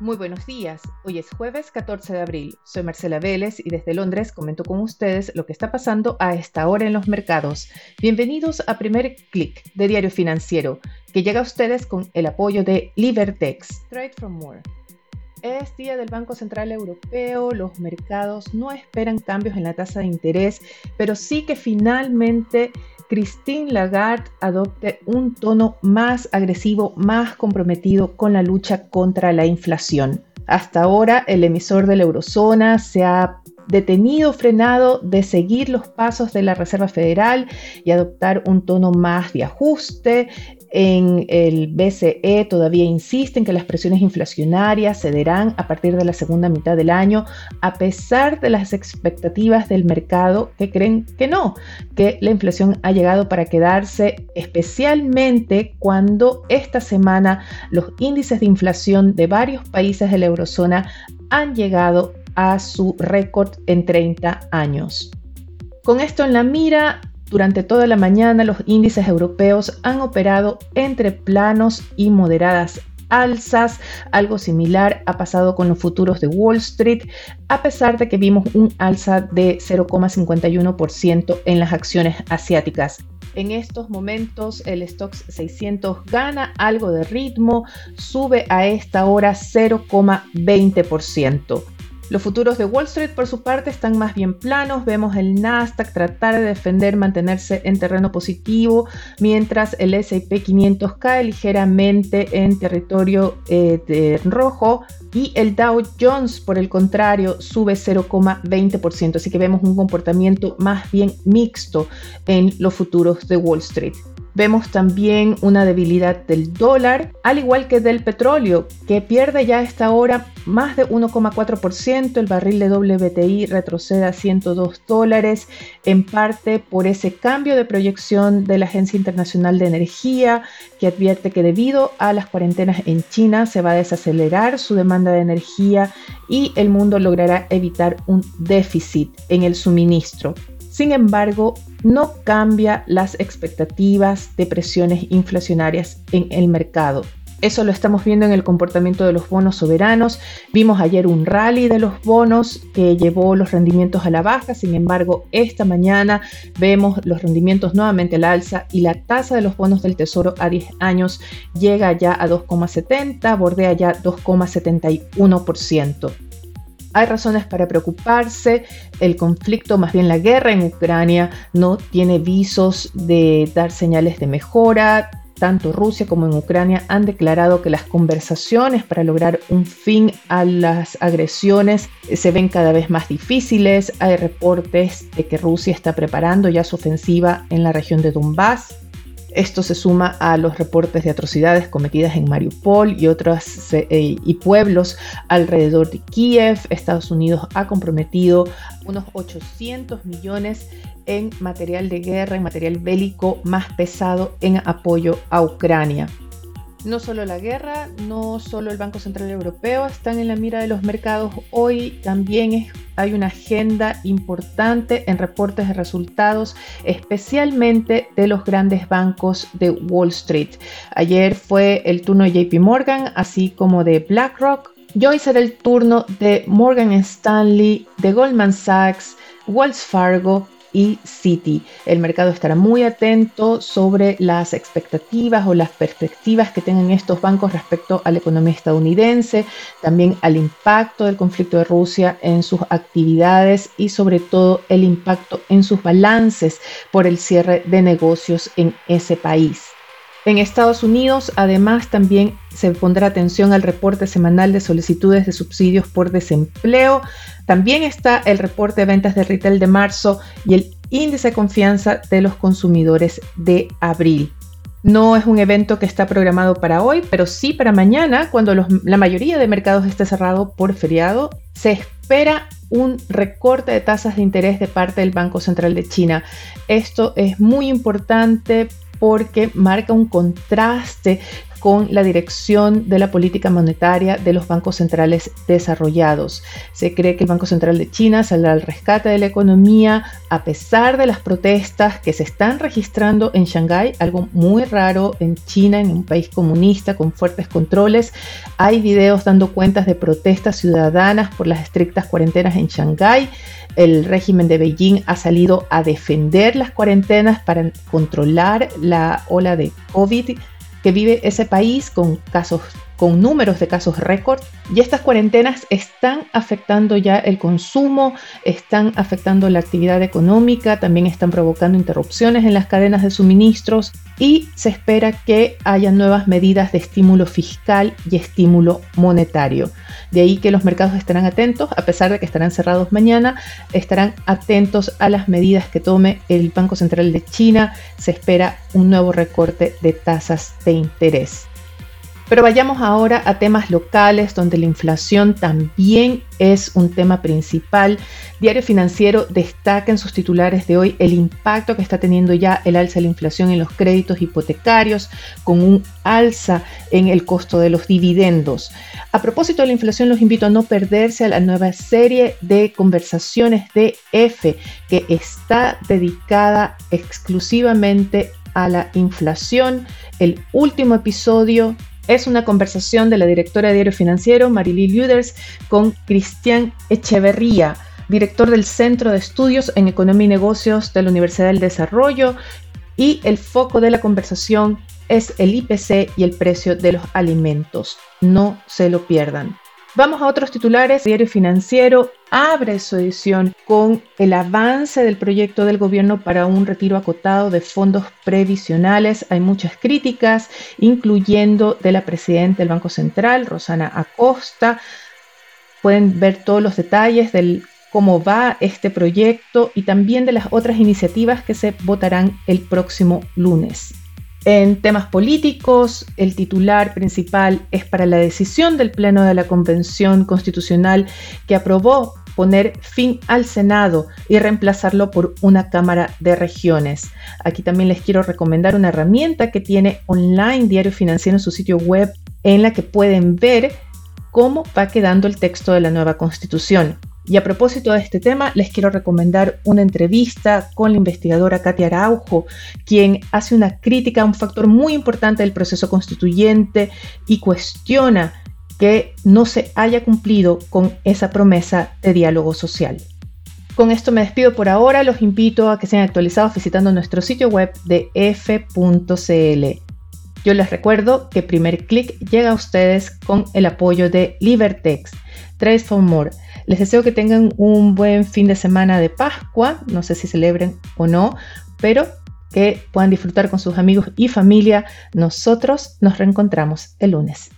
Muy buenos días. Hoy es jueves 14 de abril. Soy Marcela Vélez y desde Londres comento con ustedes lo que está pasando a esta hora en los mercados. Bienvenidos a Primer Click de Diario Financiero, que llega a ustedes con el apoyo de Libertex. Trade from More. Es día del Banco Central Europeo, los mercados no esperan cambios en la tasa de interés, pero sí que finalmente Christine Lagarde adopte un tono más agresivo, más comprometido con la lucha contra la inflación. Hasta ahora, el emisor de la eurozona se ha detenido, frenado de seguir los pasos de la Reserva Federal y adoptar un tono más de ajuste. En el BCE todavía insisten que las presiones inflacionarias cederán a partir de la segunda mitad del año, a pesar de las expectativas del mercado que creen que no, que la inflación ha llegado para quedarse, especialmente cuando esta semana los índices de inflación de varios países de la eurozona han llegado a su récord en 30 años. Con esto en la mira, durante toda la mañana los índices europeos han operado entre planos y moderadas alzas. Algo similar ha pasado con los futuros de Wall Street, a pesar de que vimos un alza de 0,51% en las acciones asiáticas. En estos momentos el Stock 600 gana algo de ritmo, sube a esta hora 0,20%. Los futuros de Wall Street, por su parte, están más bien planos. Vemos el Nasdaq tratar de defender, mantenerse en terreno positivo, mientras el SP 500 cae ligeramente en territorio eh, de rojo y el Dow Jones, por el contrario, sube 0,20%. Así que vemos un comportamiento más bien mixto en los futuros de Wall Street. Vemos también una debilidad del dólar, al igual que del petróleo, que pierde ya a esta hora más de 1,4%. El barril de WTI retrocede a 102 dólares, en parte por ese cambio de proyección de la Agencia Internacional de Energía, que advierte que debido a las cuarentenas en China se va a desacelerar su demanda de energía y el mundo logrará evitar un déficit en el suministro. Sin embargo, no cambia las expectativas de presiones inflacionarias en el mercado. Eso lo estamos viendo en el comportamiento de los bonos soberanos. Vimos ayer un rally de los bonos que llevó los rendimientos a la baja. Sin embargo, esta mañana vemos los rendimientos nuevamente al alza y la tasa de los bonos del Tesoro a 10 años llega ya a 2,70, bordea ya 2,71%. Hay razones para preocuparse. El conflicto, más bien la guerra en Ucrania, no tiene visos de dar señales de mejora. Tanto Rusia como en Ucrania han declarado que las conversaciones para lograr un fin a las agresiones se ven cada vez más difíciles. Hay reportes de que Rusia está preparando ya su ofensiva en la región de Donbass. Esto se suma a los reportes de atrocidades cometidas en Mariupol y otros eh, y pueblos alrededor de Kiev. Estados Unidos ha comprometido unos 800 millones en material de guerra, en material bélico más pesado en apoyo a Ucrania. No solo la guerra, no solo el Banco Central Europeo están en la mira de los mercados. Hoy también hay una agenda importante en reportes de resultados, especialmente de los grandes bancos de Wall Street. Ayer fue el turno de JP Morgan, así como de BlackRock. Y hoy será el turno de Morgan Stanley, de Goldman Sachs, Wells Fargo y. El mercado estará muy atento sobre las expectativas o las perspectivas que tengan estos bancos respecto a la economía estadounidense, también al impacto del conflicto de Rusia en sus actividades y sobre todo el impacto en sus balances por el cierre de negocios en ese país. En Estados Unidos, además, también se pondrá atención al reporte semanal de solicitudes de subsidios por desempleo. También está el reporte de ventas de retail de marzo y el índice de confianza de los consumidores de abril. No es un evento que está programado para hoy, pero sí para mañana, cuando la mayoría de mercados esté cerrado por feriado. Se espera un recorte de tasas de interés de parte del Banco Central de China. Esto es muy importante porque marca un contraste con la dirección de la política monetaria de los bancos centrales desarrollados. Se cree que el Banco Central de China saldrá al rescate de la economía a pesar de las protestas que se están registrando en Shanghái, algo muy raro en China, en un país comunista con fuertes controles. Hay videos dando cuentas de protestas ciudadanas por las estrictas cuarentenas en Shanghái. El régimen de Beijing ha salido a defender las cuarentenas para controlar la ola de COVID que vive ese país con casos con números de casos récord y estas cuarentenas están afectando ya el consumo, están afectando la actividad económica, también están provocando interrupciones en las cadenas de suministros y se espera que haya nuevas medidas de estímulo fiscal y estímulo monetario. De ahí que los mercados estarán atentos, a pesar de que estarán cerrados mañana, estarán atentos a las medidas que tome el Banco Central de China. Se espera un nuevo recorte de tasas de interés. Pero vayamos ahora a temas locales donde la inflación también es un tema principal. Diario Financiero destaca en sus titulares de hoy el impacto que está teniendo ya el alza de la inflación en los créditos hipotecarios con un alza en el costo de los dividendos. A propósito de la inflación, los invito a no perderse a la nueva serie de conversaciones de F que está dedicada exclusivamente a la inflación. El último episodio es una conversación de la directora de Diario Financiero, Marily Luders, con Cristian Echeverría, director del Centro de Estudios en Economía y Negocios de la Universidad del Desarrollo. Y el foco de la conversación es el IPC y el precio de los alimentos. No se lo pierdan. Vamos a otros titulares. Diario Financiero abre su edición con el avance del proyecto del gobierno para un retiro acotado de fondos previsionales. Hay muchas críticas, incluyendo de la presidenta del Banco Central, Rosana Acosta. Pueden ver todos los detalles del cómo va este proyecto y también de las otras iniciativas que se votarán el próximo lunes. En temas políticos, el titular principal es para la decisión del Pleno de la Convención Constitucional que aprobó poner fin al Senado y reemplazarlo por una Cámara de Regiones. Aquí también les quiero recomendar una herramienta que tiene online Diario Financiero en su sitio web en la que pueden ver cómo va quedando el texto de la nueva Constitución. Y a propósito de este tema, les quiero recomendar una entrevista con la investigadora Katia Araujo, quien hace una crítica a un factor muy importante del proceso constituyente y cuestiona que no se haya cumplido con esa promesa de diálogo social. Con esto me despido por ahora, los invito a que sean actualizados visitando nuestro sitio web de f.cl. Yo les recuerdo que primer clic llega a ustedes con el apoyo de Libertex, Trade for More les deseo que tengan un buen fin de semana de Pascua, no sé si celebren o no, pero que puedan disfrutar con sus amigos y familia. Nosotros nos reencontramos el lunes.